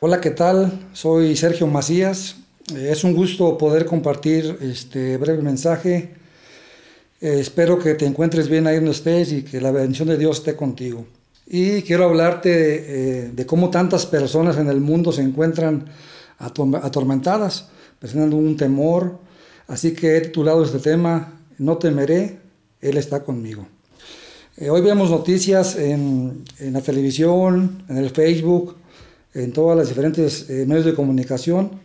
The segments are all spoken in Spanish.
Hola, ¿qué tal? Soy Sergio Macías. Eh, es un gusto poder compartir este breve mensaje. Eh, espero que te encuentres bien ahí donde estés y que la bendición de Dios esté contigo. Y quiero hablarte eh, de cómo tantas personas en el mundo se encuentran atormentadas, presentando un temor. Así que he titulado este tema, No temeré, Él está conmigo. hoy vemos noticias en, en la televisión, en el Facebook, en todas las diferentes eh, medios de comunicación,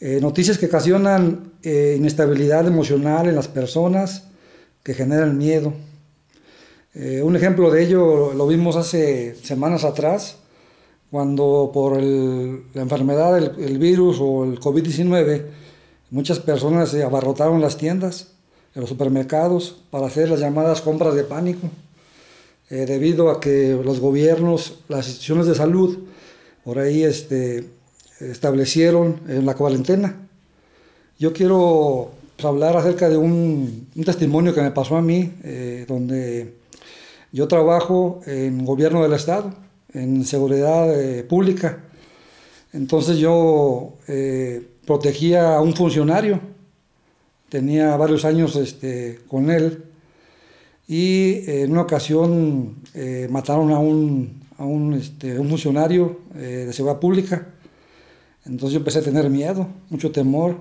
eh, noticias que ocasionan eh, inestabilidad emocional en las personas, que generan miedo. un ejemplo de ello lo vimos hace semanas atrás, cuando por la enfermedad, el, el, virus o el COVID-19, muchas personas se abarrotaron las tiendas, en los supermercados, para hacer las llamadas compras de pánico, debido a que los gobiernos, las instituciones de salud, por ahí este, establecieron en la cuarentena. Yo quiero hablar acerca de un, testimonio que me pasó a mí, eh, donde yo trabajo en gobierno del Estado, en seguridad eh, pública. Entonces yo eh, protegía a un funcionario, tenía varios años este, con él, y en una ocasión mataron a un a un, este, un funcionario eh, de seguridad pública. Entonces yo empecé a tener miedo, mucho temor.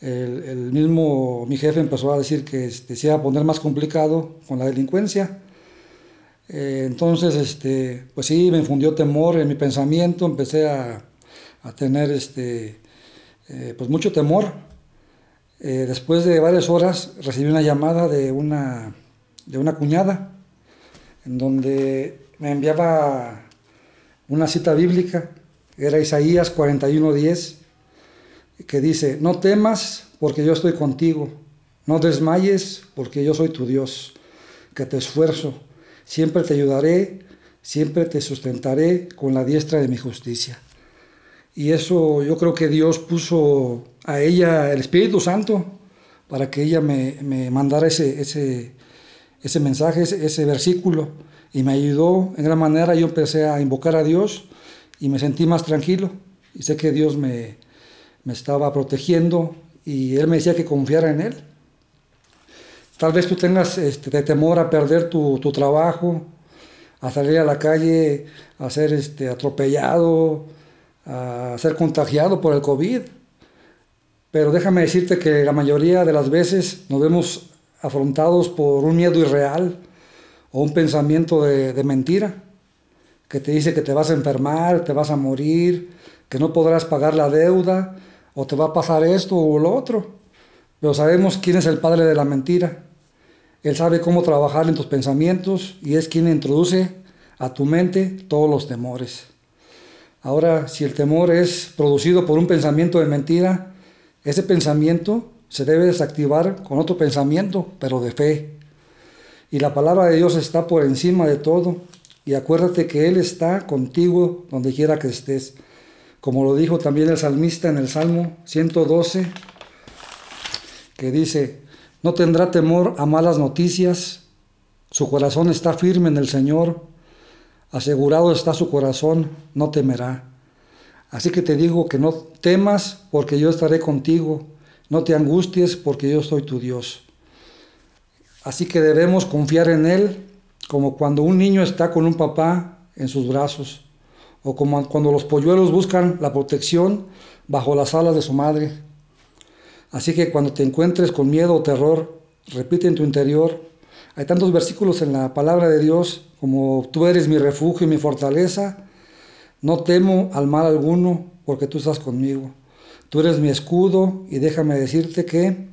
El, el mismo, mi jefe empezó a decir que este, se iba a poner más complicado con la delincuencia. Eh, entonces, este, pues sí, me infundió temor en mi pensamiento, empecé a, a tener este, eh, pues mucho temor. después de varias horas recibí una llamada de una, de una cuñada, en donde me enviaba una cita bíblica, era Isaías 41:10, que dice, no temas porque yo estoy contigo, no desmayes porque yo soy tu Dios, que te esfuerzo, siempre te ayudaré, siempre te sustentaré con la diestra de mi justicia. Y eso yo creo que Dios puso a ella el Espíritu Santo para que ella me, mandara ese, ese, ese mensaje, ese versículo y me ayudó en gran manera. Yo empecé a invocar a Dios y me sentí más tranquilo y sé que Dios me, me estaba protegiendo y Él me decía que confiara en Él. Tal vez tú tengas este, temor a perder tu, tu, trabajo, a salir a la calle, a ser este, atropellado, a ser contagiado por el COVID. Pero déjame decirte que la mayoría de las veces nos vemos afrontados por un miedo irreal, o un pensamiento de, mentira que te dice que te vas a enfermar, te vas a morir, que no podrás pagar la deuda, o te va a pasar esto o lo otro. Pero sabemos quién es el padre de la mentira. Él sabe cómo trabajar en tus pensamientos y es quien introduce a tu mente todos los temores. Ahora, si el temor es producido por un pensamiento de mentira, ese pensamiento se debe desactivar con otro pensamiento, pero de fe. Y la palabra de Dios está por encima de todo. Y acuérdate que Él está contigo donde quiera que estés. Como lo dijo también el salmista en el Salmo 112, que dice, no tendrá temor a malas noticias, su corazón está firme en el Señor, asegurado está su corazón, no temerá. Así que te digo que no temas porque yo estaré contigo, no te angusties porque yo soy tu Dios. Así que debemos confiar en Él como cuando un niño está con un papá en sus brazos o como cuando los polluelos buscan la protección bajo las alas de su madre. Así que cuando te encuentres con miedo o terror, repite en tu interior. Hay tantos versículos en la palabra de Dios como tú eres mi refugio y mi fortaleza. No temo al mal alguno porque tú estás conmigo. Tú eres mi escudo y déjame decirte que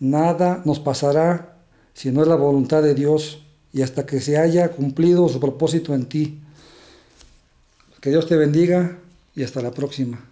nada nos pasará si no es la voluntad de Dios y hasta que se haya cumplido su propósito en ti. Que Dios te bendiga y hasta la próxima.